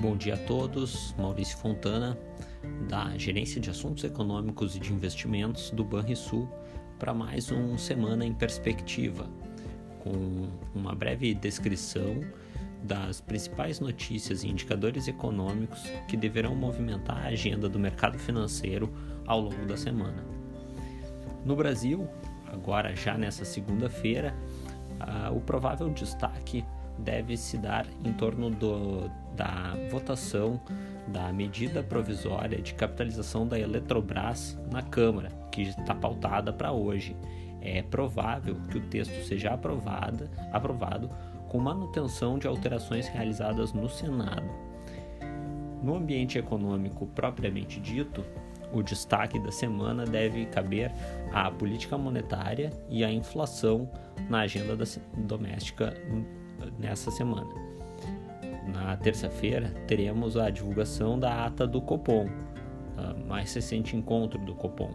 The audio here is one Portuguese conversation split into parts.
Bom dia a todos, Maurício Fontana, da Gerência de Assuntos Econômicos e de Investimentos do Banrisul, para mais um Semana em Perspectiva, com uma breve descrição das principais notícias e indicadores econômicos que deverão movimentar a agenda do mercado financeiro ao longo da semana. No Brasil, agora já nessa segunda-feira, uh, o provável destaque deve se dar em torno do, da votação da medida provisória de capitalização da Eletrobras na Câmara, que está pautada para hoje. É provável que o texto seja aprovada, aprovado com manutenção de alterações realizadas no Senado. No ambiente econômico propriamente dito, o destaque da semana deve caber à política monetária e à inflação na agenda doméstica nessa semana. Na terça-feira, teremos a divulgação da ata do Copom, mais recente encontro do Copom,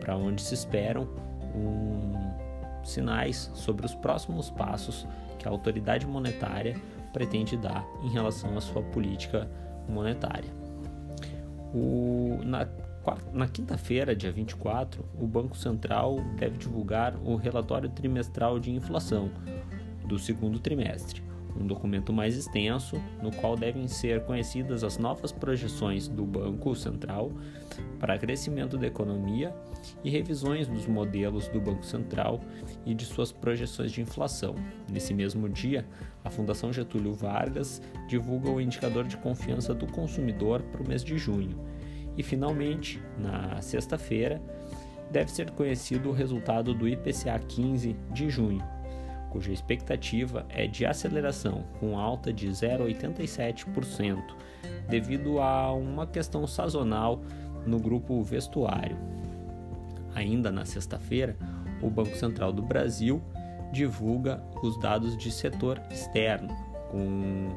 para onde se esperam um, sinais sobre os próximos passos que a autoridade monetária pretende dar em relação à sua política monetária. O, na na quinta-feira, dia 24, o Banco Central deve divulgar o relatório trimestral de inflação, do segundo trimestre, um documento mais extenso no qual devem ser conhecidas as novas projeções do Banco Central para crescimento da economia e revisões dos modelos do Banco Central e de suas projeções de inflação. Nesse mesmo dia, a Fundação Getúlio Vargas divulga o indicador de confiança do consumidor para o mês de junho. E finalmente, na sexta-feira, deve ser conhecido o resultado do IPCA 15 de junho, cuja expectativa é de aceleração, com alta de 0,87%, devido a uma questão sazonal no grupo vestuário. Ainda na sexta-feira, o Banco Central do Brasil divulga os dados de setor externo, com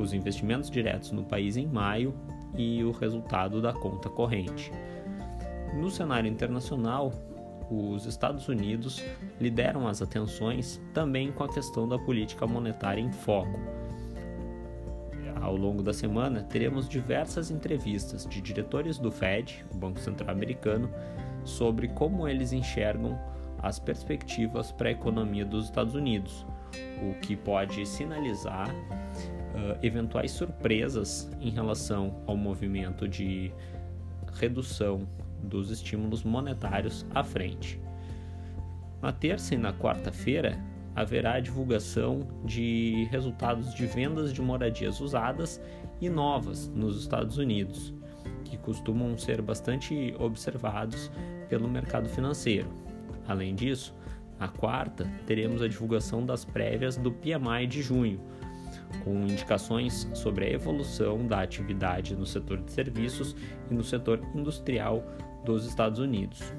os investimentos diretos no país em maio e o resultado da conta corrente. No cenário internacional, os Estados Unidos lideram as atenções também com a questão da política monetária em foco. Ao longo da semana, teremos diversas entrevistas de diretores do Fed, o Banco Central Americano, sobre como eles enxergam as perspectivas para a economia dos Estados Unidos, o que pode sinalizar uh, eventuais surpresas em relação ao movimento de redução dos estímulos monetários à frente. Na terça e na quarta-feira haverá a divulgação de resultados de vendas de moradias usadas e novas nos Estados Unidos, que costumam ser bastante observados pelo mercado financeiro. Além disso, na quarta teremos a divulgação das prévias do PMI de junho, com indicações sobre a evolução da atividade no setor de serviços e no setor industrial dos Estados Unidos.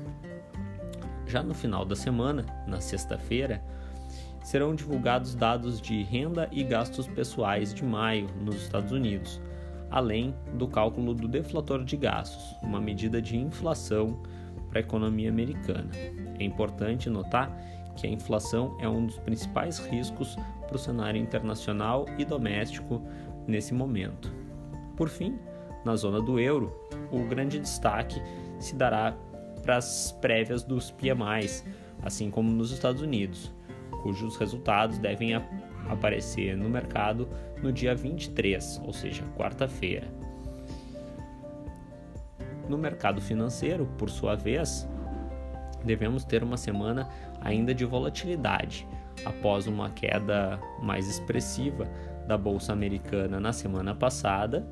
Já no final da semana, na sexta-feira, serão divulgados dados de renda e gastos pessoais de maio nos Estados Unidos, além do cálculo do deflator de gastos, uma medida de inflação para a economia americana. É importante notar que a inflação é um dos principais riscos para o cenário internacional e doméstico nesse momento. Por fim, na zona do euro, o grande destaque se dará para as prévias dos PMIs, assim como nos Estados Unidos, cujos resultados devem aparecer no mercado no dia 23, ou seja, quarta-feira. No mercado financeiro, por sua vez, devemos ter uma semana ainda de volatilidade, após uma queda mais expressiva da bolsa americana na semana passada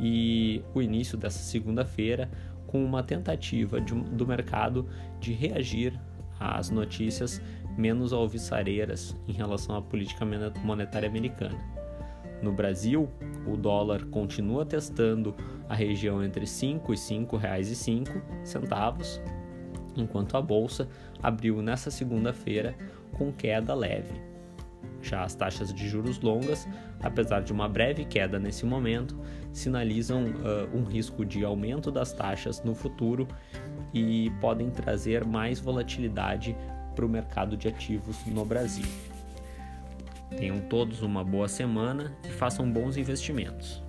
e o início dessa segunda-feira com uma tentativa de, do mercado de reagir às notícias menos alvissareiras em relação à política monetária americana. No Brasil, o dólar continua testando a região entre 5 e R$ 5,05 centavos, enquanto a bolsa abriu nessa segunda-feira com queda leve. Já as taxas de juros longas, apesar de uma breve queda nesse momento, sinalizam uh, um risco de aumento das taxas no futuro e podem trazer mais volatilidade para o mercado de ativos no Brasil. Tenham todos uma boa semana e façam bons investimentos.